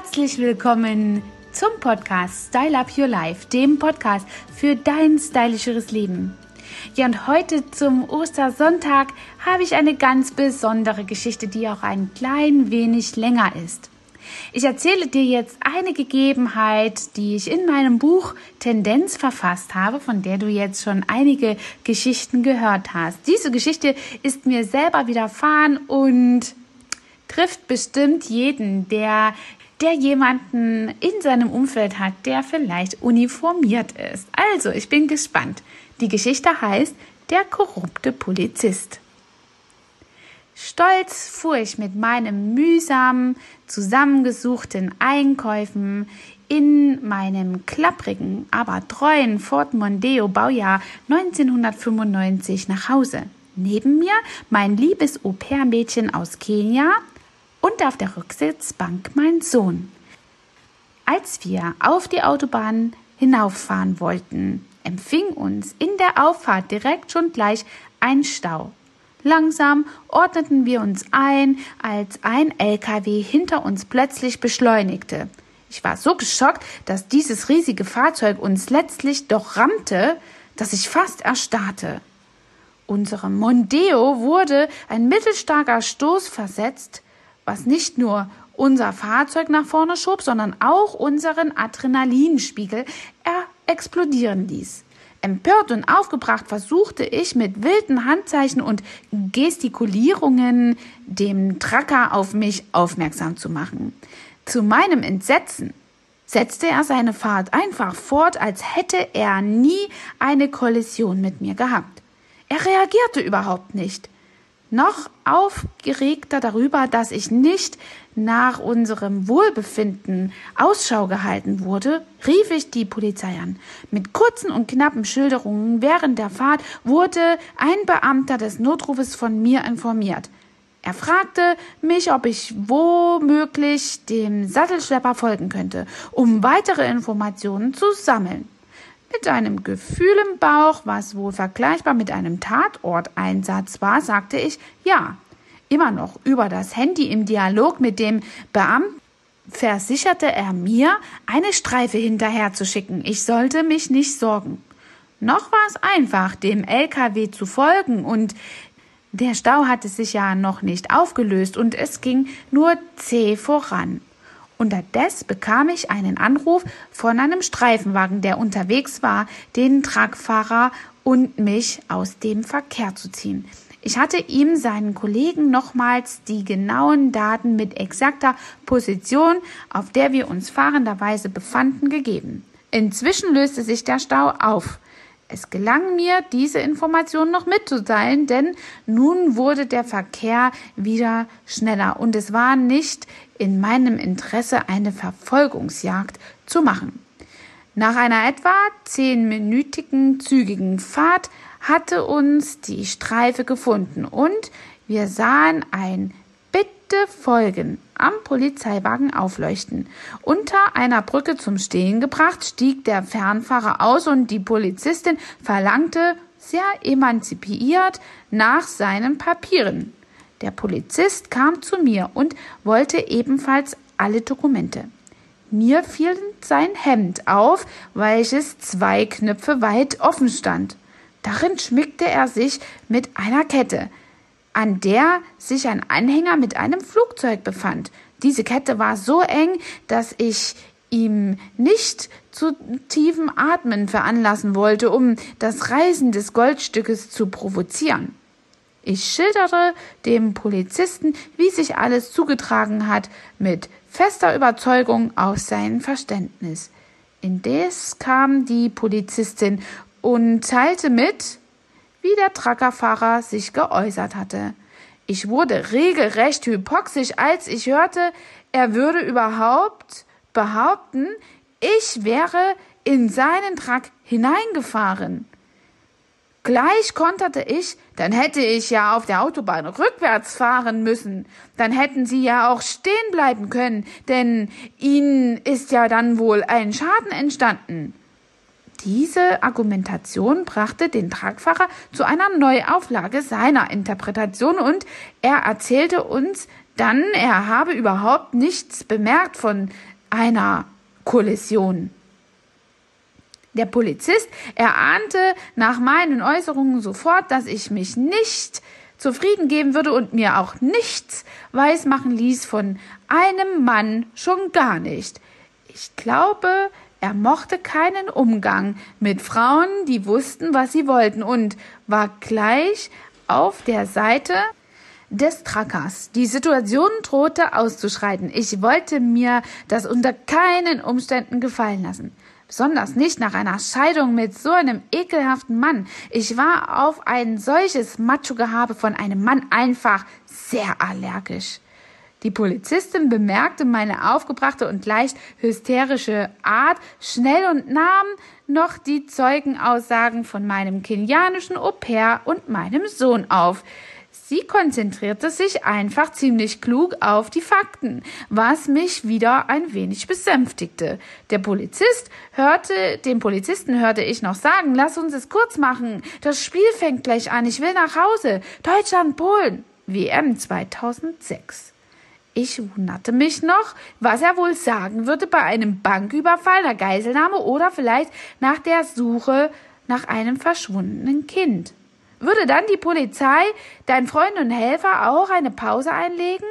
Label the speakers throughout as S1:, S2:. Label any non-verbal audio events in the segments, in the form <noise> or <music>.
S1: Herzlich willkommen zum Podcast Style Up Your Life, dem Podcast für dein stylischeres Leben. Ja, und heute zum Ostersonntag habe ich eine ganz besondere Geschichte, die auch ein klein wenig länger ist. Ich erzähle dir jetzt eine Gegebenheit, die ich in meinem Buch Tendenz verfasst habe, von der du jetzt schon einige Geschichten gehört hast. Diese Geschichte ist mir selber widerfahren und trifft bestimmt jeden, der der jemanden in seinem Umfeld hat, der vielleicht uniformiert ist. Also, ich bin gespannt. Die Geschichte heißt Der korrupte Polizist. Stolz fuhr ich mit meinem mühsam zusammengesuchten Einkäufen in meinem klapprigen, aber treuen Ford Mondeo Baujahr 1995 nach Hause. Neben mir mein liebes Au-pair-Mädchen aus Kenia und auf der Rücksitzbank mein Sohn. Als wir auf die Autobahn hinauffahren wollten, empfing uns in der Auffahrt direkt schon gleich ein Stau. Langsam ordneten wir uns ein, als ein LKW hinter uns plötzlich beschleunigte. Ich war so geschockt, dass dieses riesige Fahrzeug uns letztlich doch rammte, dass ich fast erstarrte. Unserem Mondeo wurde ein mittelstarker Stoß versetzt, was nicht nur unser Fahrzeug nach vorne schob, sondern auch unseren Adrenalinspiegel er explodieren ließ. Empört und aufgebracht versuchte ich mit wilden Handzeichen und Gestikulierungen dem Tracker auf mich aufmerksam zu machen. Zu meinem Entsetzen setzte er seine Fahrt einfach fort, als hätte er nie eine Kollision mit mir gehabt. Er reagierte überhaupt nicht. Noch aufgeregter darüber, dass ich nicht nach unserem Wohlbefinden Ausschau gehalten wurde, rief ich die Polizei an. Mit kurzen und knappen Schilderungen während der Fahrt wurde ein Beamter des Notrufes von mir informiert. Er fragte mich, ob ich womöglich dem Sattelschlepper folgen könnte, um weitere Informationen zu sammeln. Mit einem Gefühl im Bauch, was wohl vergleichbar mit einem Tatorteinsatz war, sagte ich ja. Immer noch über das Handy im Dialog mit dem Beamten versicherte er mir, eine Streife hinterherzuschicken. Ich sollte mich nicht sorgen. Noch war es einfach, dem LKW zu folgen und der Stau hatte sich ja noch nicht aufgelöst und es ging nur zäh voran. Unterdessen bekam ich einen Anruf von einem Streifenwagen, der unterwegs war, den Tragfahrer und mich aus dem Verkehr zu ziehen. Ich hatte ihm seinen Kollegen nochmals die genauen Daten mit exakter Position, auf der wir uns fahrenderweise befanden, gegeben. Inzwischen löste sich der Stau auf. Es gelang mir, diese Information noch mitzuteilen, denn nun wurde der Verkehr wieder schneller und es war nicht in meinem Interesse, eine Verfolgungsjagd zu machen. Nach einer etwa zehnminütigen zügigen Fahrt hatte uns die Streife gefunden und wir sahen ein Bitte folgen am Polizeiwagen aufleuchten. Unter einer Brücke zum Stehen gebracht, stieg der Fernfahrer aus und die Polizistin verlangte sehr emanzipiert nach seinen Papieren. Der Polizist kam zu mir und wollte ebenfalls alle Dokumente. Mir fiel sein Hemd auf, welches zwei Knöpfe weit offen stand. Darin schmickte er sich mit einer Kette, an der sich ein Anhänger mit einem Flugzeug befand. Diese Kette war so eng, dass ich ihm nicht zu tiefem Atmen veranlassen wollte, um das Reisen des Goldstückes zu provozieren. Ich schilderte dem Polizisten, wie sich alles zugetragen hat, mit fester Überzeugung aus seinem Verständnis. Indes kam die Polizistin und teilte mit, wie der Truckerfahrer sich geäußert hatte. Ich wurde regelrecht hypoxisch, als ich hörte, er würde überhaupt behaupten, ich wäre in seinen Truck hineingefahren. Gleich konterte ich, dann hätte ich ja auf der Autobahn rückwärts fahren müssen. Dann hätten Sie ja auch stehen bleiben können, denn Ihnen ist ja dann wohl ein Schaden entstanden. Diese Argumentation brachte den Tragfahrer zu einer Neuauflage seiner Interpretation und er erzählte uns dann er habe überhaupt nichts bemerkt von einer Kollision. Der Polizist erahnte nach meinen Äußerungen sofort, dass ich mich nicht zufrieden geben würde und mir auch nichts weismachen ließ von einem Mann schon gar nicht. Ich glaube, er mochte keinen Umgang mit Frauen, die wussten, was sie wollten und war gleich auf der Seite des Trackers. Die Situation drohte auszuschreiten. Ich wollte mir das unter keinen Umständen gefallen lassen. Besonders nicht nach einer Scheidung mit so einem ekelhaften Mann. Ich war auf ein solches Macho-Gehabe von einem Mann einfach sehr allergisch. Die Polizistin bemerkte meine aufgebrachte und leicht hysterische Art schnell und nahm noch die Zeugenaussagen von meinem kenianischen Au pair und meinem Sohn auf. Sie konzentrierte sich einfach ziemlich klug auf die Fakten, was mich wieder ein wenig besänftigte. Der Polizist hörte, dem Polizisten hörte ich noch sagen, lass uns es kurz machen. Das Spiel fängt gleich an. Ich will nach Hause. Deutschland, Polen. WM 2006. Ich wunderte mich noch, was er wohl sagen würde bei einem Banküberfall, einer Geiselnahme oder vielleicht nach der Suche nach einem verschwundenen Kind. Würde dann die Polizei, dein Freund und Helfer auch eine Pause einlegen?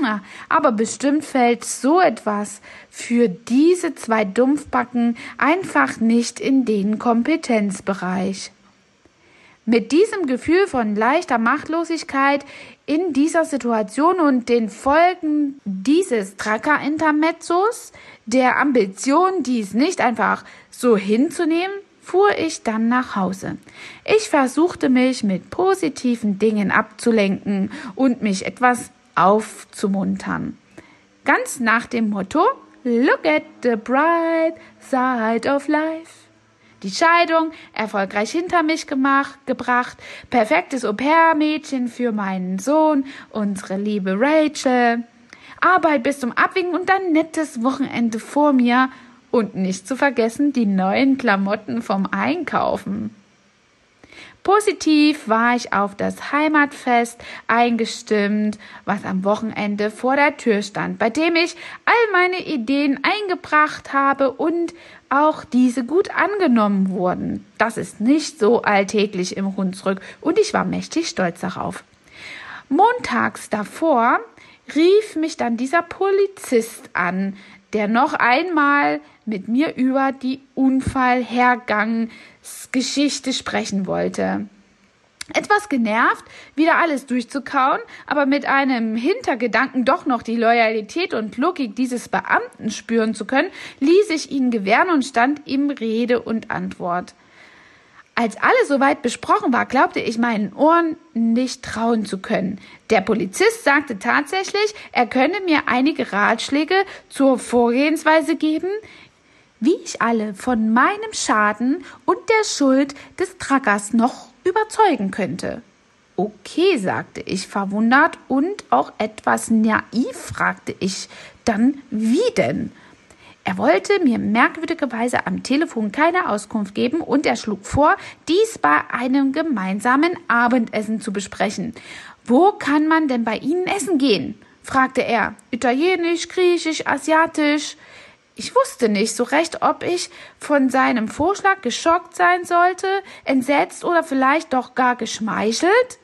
S1: Na, aber bestimmt fällt so etwas für diese zwei Dumpfbacken einfach nicht in den Kompetenzbereich. Mit diesem Gefühl von leichter Machtlosigkeit in dieser Situation und den Folgen dieses Tracker-Intermezzos, der Ambition, dies nicht einfach so hinzunehmen, fuhr ich dann nach Hause. Ich versuchte mich mit positiven Dingen abzulenken und mich etwas aufzumuntern. Ganz nach dem Motto Look at the bright side of life die Scheidung erfolgreich hinter mich gemacht, gebracht, perfektes Au-pair-Mädchen für meinen Sohn, unsere liebe Rachel, Arbeit bis zum Abwinken und dann nettes Wochenende vor mir. Und nicht zu vergessen die neuen Klamotten vom Einkaufen. Positiv war ich auf das Heimatfest eingestimmt, was am Wochenende vor der Tür stand, bei dem ich all meine Ideen eingebracht habe und auch diese gut angenommen wurden. Das ist nicht so alltäglich im Hunsrück und ich war mächtig stolz darauf. Montags davor rief mich dann dieser Polizist an, der noch einmal mit mir über die Unfallhergangsgeschichte sprechen wollte. Etwas genervt, wieder alles durchzukauen, aber mit einem Hintergedanken doch noch die Loyalität und Logik dieses Beamten spüren zu können, ließ ich ihn gewähren und stand ihm Rede und Antwort. Als alles soweit besprochen war, glaubte ich meinen Ohren nicht trauen zu können. Der Polizist sagte tatsächlich, er könne mir einige Ratschläge zur Vorgehensweise geben, wie ich alle von meinem Schaden und der Schuld des Trackers noch überzeugen könnte. Okay, sagte ich verwundert und auch etwas naiv fragte ich dann, wie denn? Er wollte mir merkwürdigerweise am Telefon keine Auskunft geben und er schlug vor, dies bei einem gemeinsamen Abendessen zu besprechen. Wo kann man denn bei Ihnen essen gehen? fragte er. Italienisch, griechisch, asiatisch. Ich wusste nicht so recht, ob ich von seinem Vorschlag geschockt sein sollte, entsetzt oder vielleicht doch gar geschmeichelt.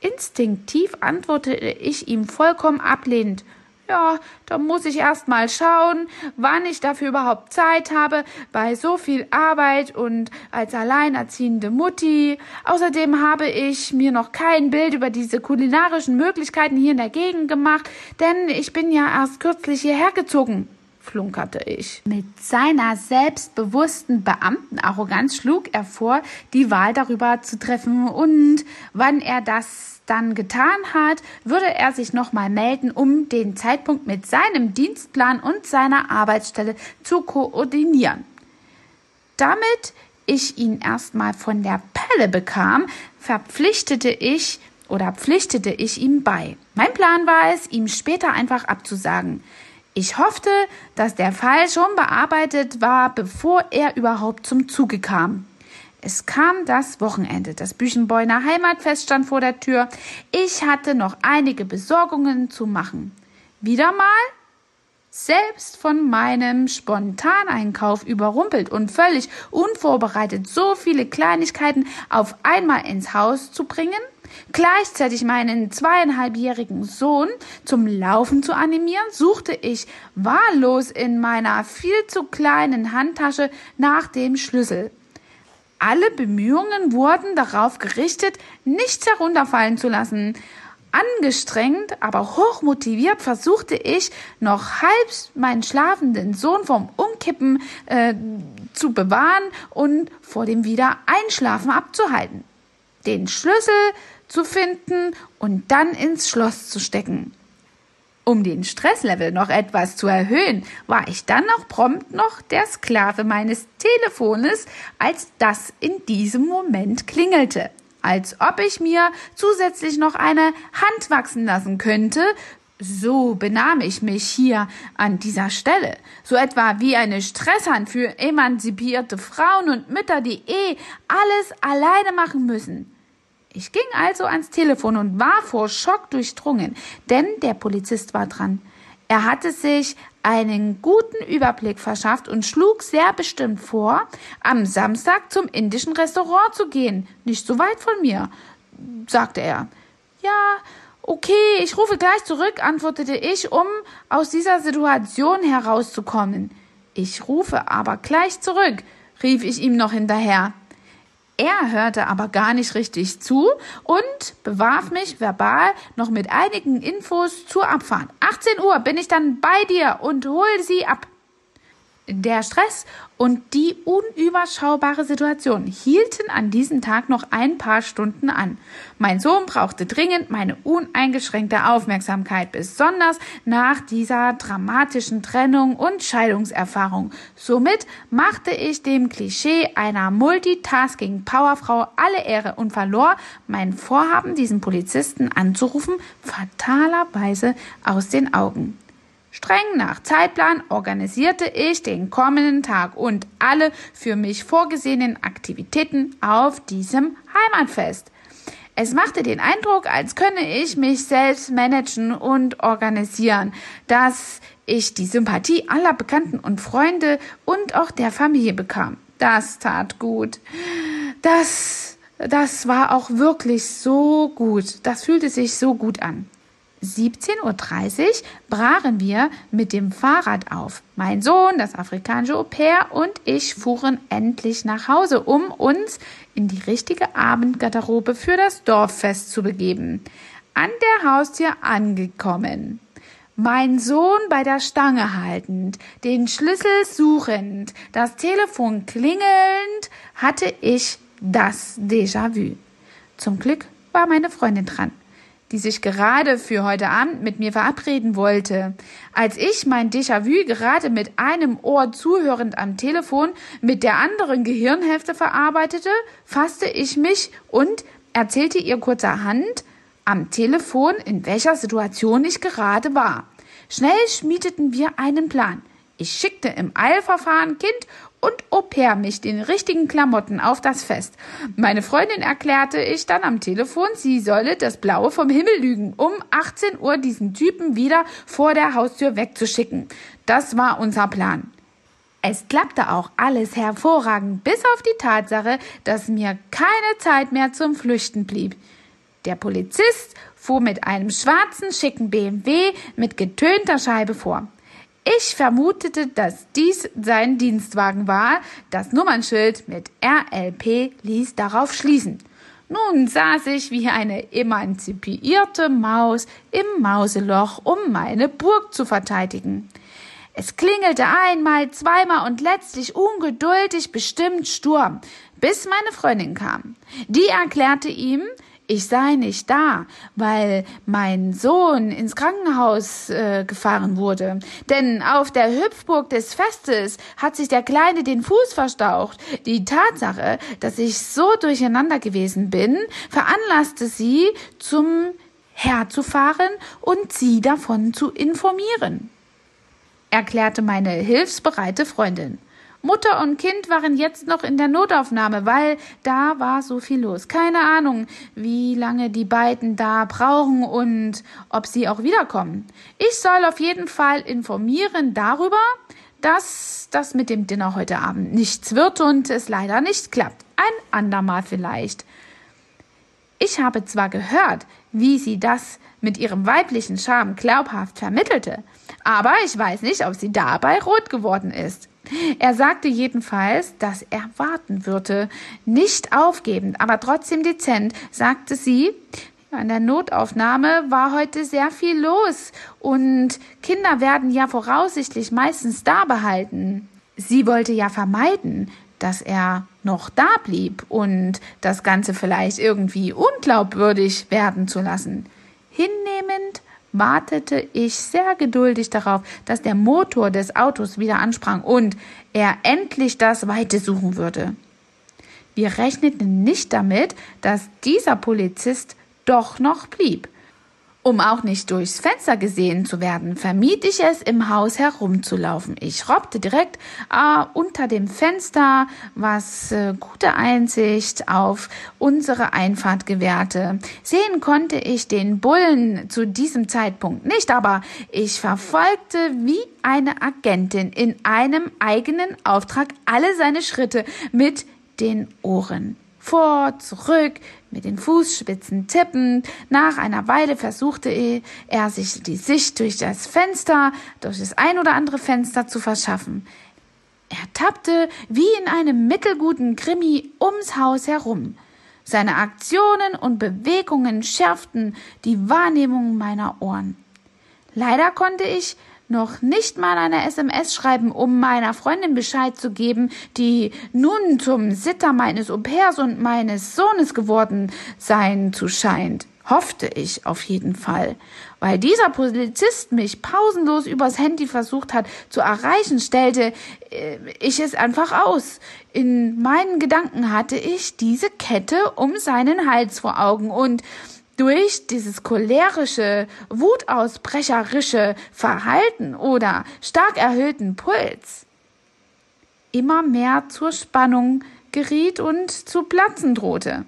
S1: Instinktiv antwortete ich ihm vollkommen ablehnend. Ja, da muss ich erst mal schauen, wann ich dafür überhaupt Zeit habe, bei so viel Arbeit und als alleinerziehende Mutti. Außerdem habe ich mir noch kein Bild über diese kulinarischen Möglichkeiten hier in der Gegend gemacht, denn ich bin ja erst kürzlich hierher gezogen flunkerte ich. Mit seiner selbstbewussten Beamtenarroganz schlug er vor, die Wahl darüber zu treffen und wann er das dann getan hat, würde er sich nochmal melden, um den Zeitpunkt mit seinem Dienstplan und seiner Arbeitsstelle zu koordinieren. Damit ich ihn erstmal von der Pelle bekam, verpflichtete ich oder pflichtete ich ihm bei. Mein Plan war es, ihm später einfach abzusagen. Ich hoffte, dass der Fall schon bearbeitet war, bevor er überhaupt zum Zuge kam. Es kam das Wochenende. Das Büchenbeuner Heimatfest stand vor der Tür. Ich hatte noch einige Besorgungen zu machen. Wieder mal selbst von meinem Spontaneinkauf überrumpelt und völlig unvorbereitet so viele Kleinigkeiten auf einmal ins Haus zu bringen, gleichzeitig meinen zweieinhalbjährigen Sohn zum Laufen zu animieren, suchte ich wahllos in meiner viel zu kleinen Handtasche nach dem Schlüssel. Alle Bemühungen wurden darauf gerichtet, nichts herunterfallen zu lassen. Angestrengt, aber hochmotiviert versuchte ich, noch halb meinen schlafenden Sohn vom Umkippen äh, zu bewahren und vor dem Wiedereinschlafen abzuhalten. Den Schlüssel zu finden und dann ins Schloss zu stecken. Um den Stresslevel noch etwas zu erhöhen, war ich dann auch prompt noch der Sklave meines Telefones, als das in diesem Moment klingelte als ob ich mir zusätzlich noch eine Hand wachsen lassen könnte, so benahm ich mich hier an dieser Stelle, so etwa wie eine Stresshand für emanzipierte Frauen und Mütter, die eh alles alleine machen müssen. Ich ging also ans Telefon und war vor Schock durchdrungen, denn der Polizist war dran. Er hatte sich einen guten Überblick verschafft und schlug sehr bestimmt vor, am Samstag zum indischen Restaurant zu gehen. Nicht so weit von mir, sagte er. Ja, okay, ich rufe gleich zurück, antwortete ich, um aus dieser Situation herauszukommen. Ich rufe aber gleich zurück, rief ich ihm noch hinterher. Er hörte aber gar nicht richtig zu und bewarf mich verbal noch mit einigen Infos zur Abfahrt. 18 Uhr bin ich dann bei dir und hol sie ab. Der Stress und die unüberschaubare Situation hielten an diesem Tag noch ein paar Stunden an. Mein Sohn brauchte dringend meine uneingeschränkte Aufmerksamkeit, besonders nach dieser dramatischen Trennung und Scheidungserfahrung. Somit machte ich dem Klischee einer Multitasking-Powerfrau alle Ehre und verlor mein Vorhaben, diesen Polizisten anzurufen, fatalerweise aus den Augen. Streng nach Zeitplan organisierte ich den kommenden Tag und alle für mich vorgesehenen Aktivitäten auf diesem Heimatfest. Es machte den Eindruck, als könne ich mich selbst managen und organisieren, dass ich die Sympathie aller Bekannten und Freunde und auch der Familie bekam. Das tat gut. Das, das war auch wirklich so gut. Das fühlte sich so gut an. 17.30 Uhr brachen wir mit dem Fahrrad auf. Mein Sohn, das afrikanische Au pair und ich fuhren endlich nach Hause, um uns in die richtige Abendgarderobe für das Dorffest zu begeben. An der Haustür angekommen. Mein Sohn bei der Stange haltend, den Schlüssel suchend, das Telefon klingelnd, hatte ich das Déjà-vu. Zum Glück war meine Freundin dran die sich gerade für heute Abend mit mir verabreden wollte. Als ich mein Déjà-vu gerade mit einem Ohr zuhörend am Telefon mit der anderen Gehirnhälfte verarbeitete, fasste ich mich und erzählte ihr kurzerhand am Telefon, in welcher Situation ich gerade war. Schnell schmiedeten wir einen Plan. Ich schickte im Eilverfahren Kind und Au pair mich den richtigen Klamotten auf das Fest. Meine Freundin erklärte ich dann am Telefon, sie solle das Blaue vom Himmel lügen, um 18 Uhr diesen Typen wieder vor der Haustür wegzuschicken. Das war unser Plan. Es klappte auch alles hervorragend, bis auf die Tatsache, dass mir keine Zeit mehr zum Flüchten blieb. Der Polizist fuhr mit einem schwarzen, schicken BMW mit getönter Scheibe vor. Ich vermutete, dass dies sein Dienstwagen war. Das Nummernschild mit RLP ließ darauf schließen. Nun saß ich wie eine emanzipierte Maus im Mauseloch, um meine Burg zu verteidigen. Es klingelte einmal, zweimal und letztlich ungeduldig, bestimmt Sturm, bis meine Freundin kam. Die erklärte ihm, ich sei nicht da, weil mein Sohn ins Krankenhaus äh, gefahren wurde. Denn auf der Hüpfburg des Festes hat sich der Kleine den Fuß verstaucht. Die Tatsache, dass ich so durcheinander gewesen bin, veranlasste sie, zum herzufahren und sie davon zu informieren, erklärte meine hilfsbereite Freundin. Mutter und Kind waren jetzt noch in der Notaufnahme, weil da war so viel los. Keine Ahnung, wie lange die beiden da brauchen und ob sie auch wiederkommen. Ich soll auf jeden Fall informieren darüber, dass das mit dem Dinner heute Abend nichts wird und es leider nicht klappt. Ein andermal vielleicht. Ich habe zwar gehört, wie sie das mit ihrem weiblichen Charme glaubhaft vermittelte, aber ich weiß nicht, ob sie dabei rot geworden ist. Er sagte jedenfalls, dass er warten würde, nicht aufgebend, aber trotzdem dezent, sagte sie, an der Notaufnahme war heute sehr viel los und Kinder werden ja voraussichtlich meistens da behalten. Sie wollte ja vermeiden, dass er noch da blieb und das Ganze vielleicht irgendwie unglaubwürdig werden zu lassen. Hinnehmend wartete ich sehr geduldig darauf, dass der Motor des Autos wieder ansprang und er endlich das Weite suchen würde. Wir rechneten nicht damit, dass dieser Polizist doch noch blieb. Um auch nicht durchs Fenster gesehen zu werden, vermied ich es, im Haus herumzulaufen. Ich robbte direkt äh, unter dem Fenster, was äh, gute Einsicht auf unsere Einfahrt gewährte. Sehen konnte ich den Bullen zu diesem Zeitpunkt nicht, aber ich verfolgte wie eine Agentin in einem eigenen Auftrag alle seine Schritte mit den Ohren vor, zurück, mit den Fußspitzen tippend. Nach einer Weile versuchte er, sich die Sicht durch das Fenster, durch das ein oder andere Fenster zu verschaffen. Er tappte wie in einem mittelguten Krimi ums Haus herum. Seine Aktionen und Bewegungen schärften die Wahrnehmung meiner Ohren. Leider konnte ich noch nicht mal eine SMS schreiben, um meiner Freundin Bescheid zu geben, die nun zum Sitter meines Au-pairs und meines Sohnes geworden sein zu scheint. Hoffte ich auf jeden Fall. Weil dieser Polizist mich pausenlos übers Handy versucht hat zu erreichen, stellte äh, ich es einfach aus. In meinen Gedanken hatte ich diese Kette um seinen Hals vor Augen und durch dieses cholerische, wutausbrecherische Verhalten oder stark erhöhten Puls immer mehr zur Spannung geriet und zu platzen drohte.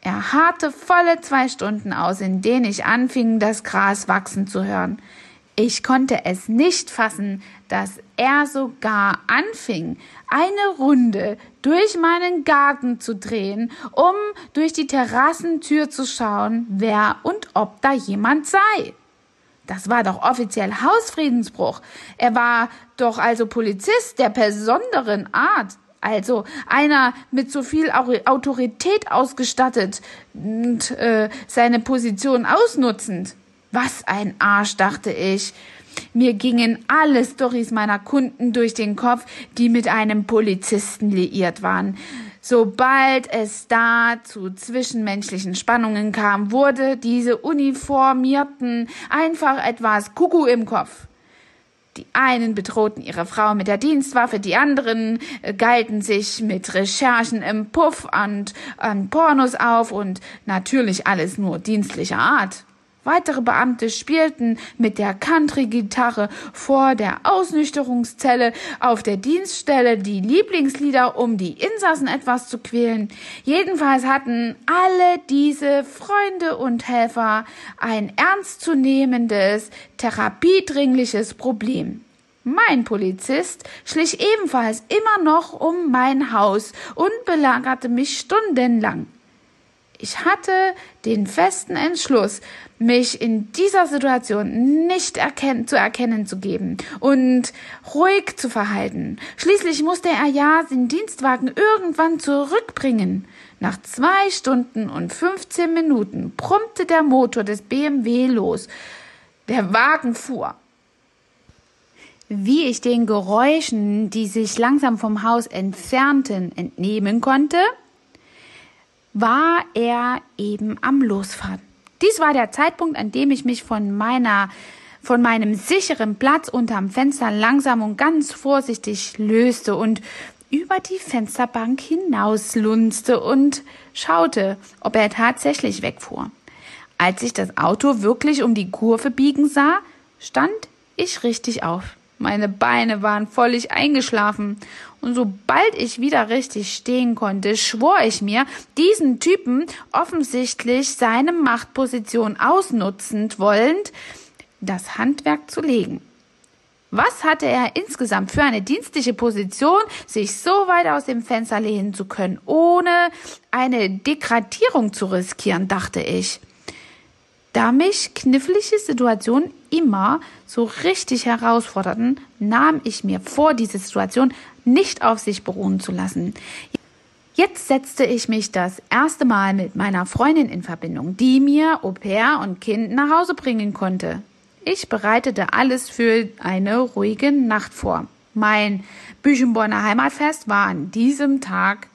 S1: Er harrte volle zwei Stunden aus, in denen ich anfing, das Gras wachsen zu hören. Ich konnte es nicht fassen, dass er sogar anfing, eine Runde durch meinen Garten zu drehen, um durch die Terrassentür zu schauen, wer und ob da jemand sei. Das war doch offiziell Hausfriedensbruch. Er war doch also Polizist der besonderen Art. Also einer mit so viel Autorität ausgestattet und äh, seine Position ausnutzend. Was ein Arsch, dachte ich. Mir gingen alle Storys meiner Kunden durch den Kopf, die mit einem Polizisten liiert waren. Sobald es da zu zwischenmenschlichen Spannungen kam, wurde diese Uniformierten einfach etwas Kuckuck im Kopf. Die einen bedrohten ihre Frau mit der Dienstwaffe, die anderen äh, galten sich mit Recherchen im Puff und an Pornos auf und natürlich alles nur dienstlicher Art. Weitere Beamte spielten mit der Country-Gitarre vor der Ausnüchterungszelle auf der Dienststelle die Lieblingslieder, um die Insassen etwas zu quälen. Jedenfalls hatten alle diese Freunde und Helfer ein ernstzunehmendes, therapiedringliches Problem. Mein Polizist schlich ebenfalls immer noch um mein Haus und belagerte mich stundenlang. Ich hatte den festen Entschluss, mich in dieser Situation nicht erkennen, zu erkennen zu geben und ruhig zu verhalten. Schließlich musste er ja den Dienstwagen irgendwann zurückbringen. Nach zwei Stunden und 15 Minuten brummte der Motor des BMW los. Der Wagen fuhr. Wie ich den Geräuschen, die sich langsam vom Haus entfernten, entnehmen konnte, war er eben am Losfahren. Dies war der Zeitpunkt, an dem ich mich von meiner von meinem sicheren Platz unterm Fenster langsam und ganz vorsichtig löste und über die Fensterbank hinauslunzte und schaute, ob er tatsächlich wegfuhr. Als ich das Auto wirklich um die Kurve biegen sah, stand ich richtig auf. Meine Beine waren völlig eingeschlafen. Und sobald ich wieder richtig stehen konnte, schwor ich mir, diesen Typen offensichtlich seine Machtposition ausnutzend wollend, das Handwerk zu legen. Was hatte er insgesamt für eine dienstliche Position, sich so weit aus dem Fenster lehnen zu können, ohne eine Degradierung zu riskieren, dachte ich. Da mich knifflige Situationen immer so richtig herausforderten, nahm ich mir vor, diese Situation nicht auf sich beruhen zu lassen. Jetzt setzte ich mich das erste Mal mit meiner Freundin in Verbindung, die mir Au pair und Kind nach Hause bringen konnte. Ich bereitete alles für eine ruhige Nacht vor. Mein Büchenborner Heimatfest war an diesem Tag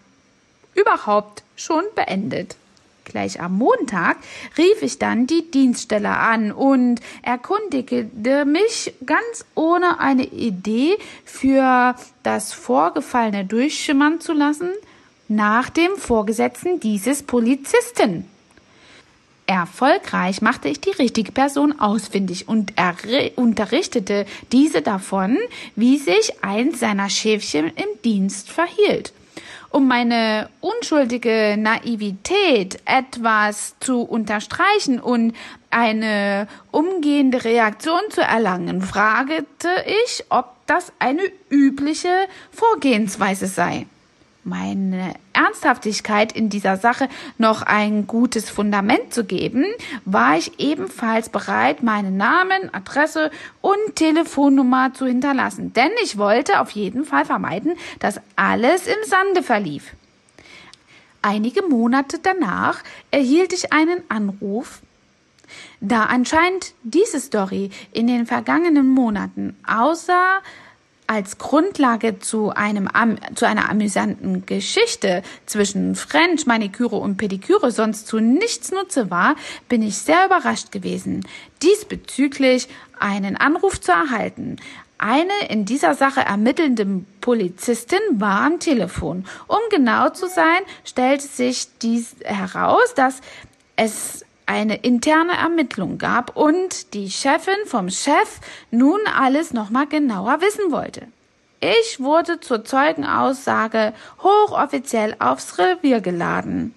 S1: überhaupt schon beendet. Gleich am Montag rief ich dann die Dienststelle an und erkundigte mich ganz ohne eine Idee für das Vorgefallene durchschimmern zu lassen nach dem Vorgesetzten dieses Polizisten. Erfolgreich machte ich die richtige Person ausfindig und unterrichtete diese davon, wie sich eins seiner Schäfchen im Dienst verhielt. Um meine unschuldige Naivität etwas zu unterstreichen und eine umgehende Reaktion zu erlangen, fragte ich, ob das eine übliche Vorgehensweise sei meine Ernsthaftigkeit in dieser Sache noch ein gutes Fundament zu geben, war ich ebenfalls bereit, meinen Namen, Adresse und Telefonnummer zu hinterlassen, denn ich wollte auf jeden Fall vermeiden, dass alles im Sande verlief. Einige Monate danach erhielt ich einen Anruf, da anscheinend diese Story in den vergangenen Monaten außer als Grundlage zu einem zu einer amüsanten Geschichte zwischen French, Maniküre und Pediküre sonst zu nichts nutze war, bin ich sehr überrascht gewesen, diesbezüglich einen Anruf zu erhalten. Eine in dieser Sache ermittelnde Polizistin war am Telefon. Um genau zu sein, stellte sich dies heraus, dass es eine interne Ermittlung gab und die Chefin vom Chef nun alles nochmal genauer wissen wollte. Ich wurde zur Zeugenaussage hochoffiziell aufs Revier geladen.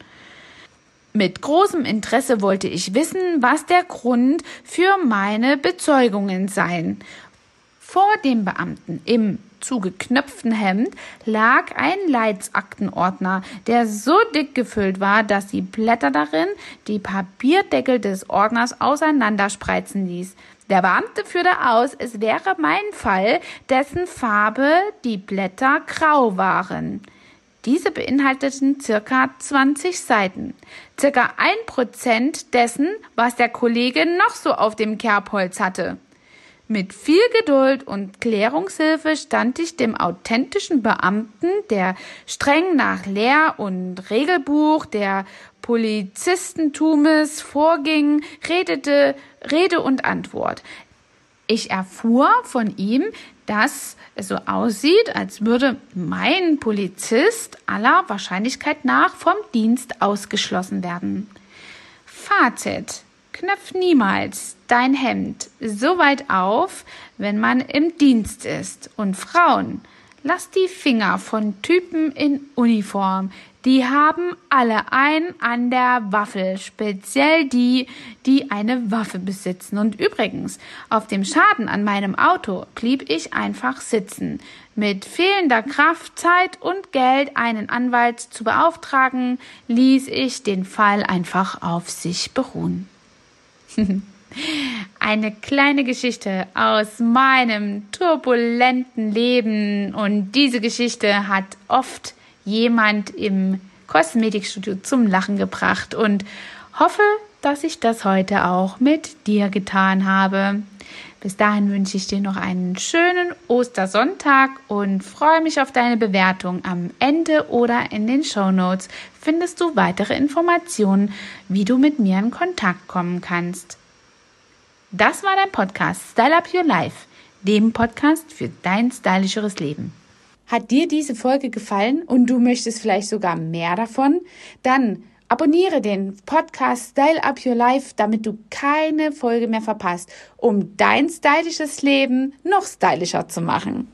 S1: Mit großem Interesse wollte ich wissen, was der Grund für meine Bezeugungen seien. Vor dem Beamten im zugeknöpften Hemd lag ein Leitsaktenordner, der so dick gefüllt war, dass die Blätter darin die Papierdeckel des Ordners auseinanderspreizen ließ. Der Beamte führte aus, es wäre mein Fall, dessen Farbe die Blätter grau waren. Diese beinhalteten circa 20 Seiten. Circa ein Prozent dessen, was der Kollege noch so auf dem Kerbholz hatte. Mit viel Geduld und Klärungshilfe stand ich dem authentischen Beamten, der streng nach Lehr- und Regelbuch der Polizistentumes vorging, redete Rede und Antwort. Ich erfuhr von ihm, dass es so aussieht, als würde mein Polizist aller Wahrscheinlichkeit nach vom Dienst ausgeschlossen werden. Fazit. Knöpf niemals dein Hemd so weit auf, wenn man im Dienst ist. Und Frauen, lass die Finger von Typen in Uniform. Die haben alle einen an der Waffel, speziell die, die eine Waffe besitzen. Und übrigens, auf dem Schaden an meinem Auto blieb ich einfach sitzen. Mit fehlender Kraft, Zeit und Geld einen Anwalt zu beauftragen, ließ ich den Fall einfach auf sich beruhen. <laughs> Eine kleine Geschichte aus meinem turbulenten Leben und diese Geschichte hat oft jemand im Kosmetikstudio zum Lachen gebracht und hoffe, dass ich das heute auch mit dir getan habe. Bis dahin wünsche ich dir noch einen schönen Ostersonntag und freue mich auf deine Bewertung. Am Ende oder in den Show Notes findest du weitere Informationen, wie du mit mir in Kontakt kommen kannst. Das war dein Podcast Style Up Your Life, dem Podcast für dein stylischeres Leben. Hat dir diese Folge gefallen und du möchtest vielleicht sogar mehr davon? Dann Abonniere den Podcast Style Up Your Life, damit du keine Folge mehr verpasst, um dein stylisches Leben noch stylischer zu machen.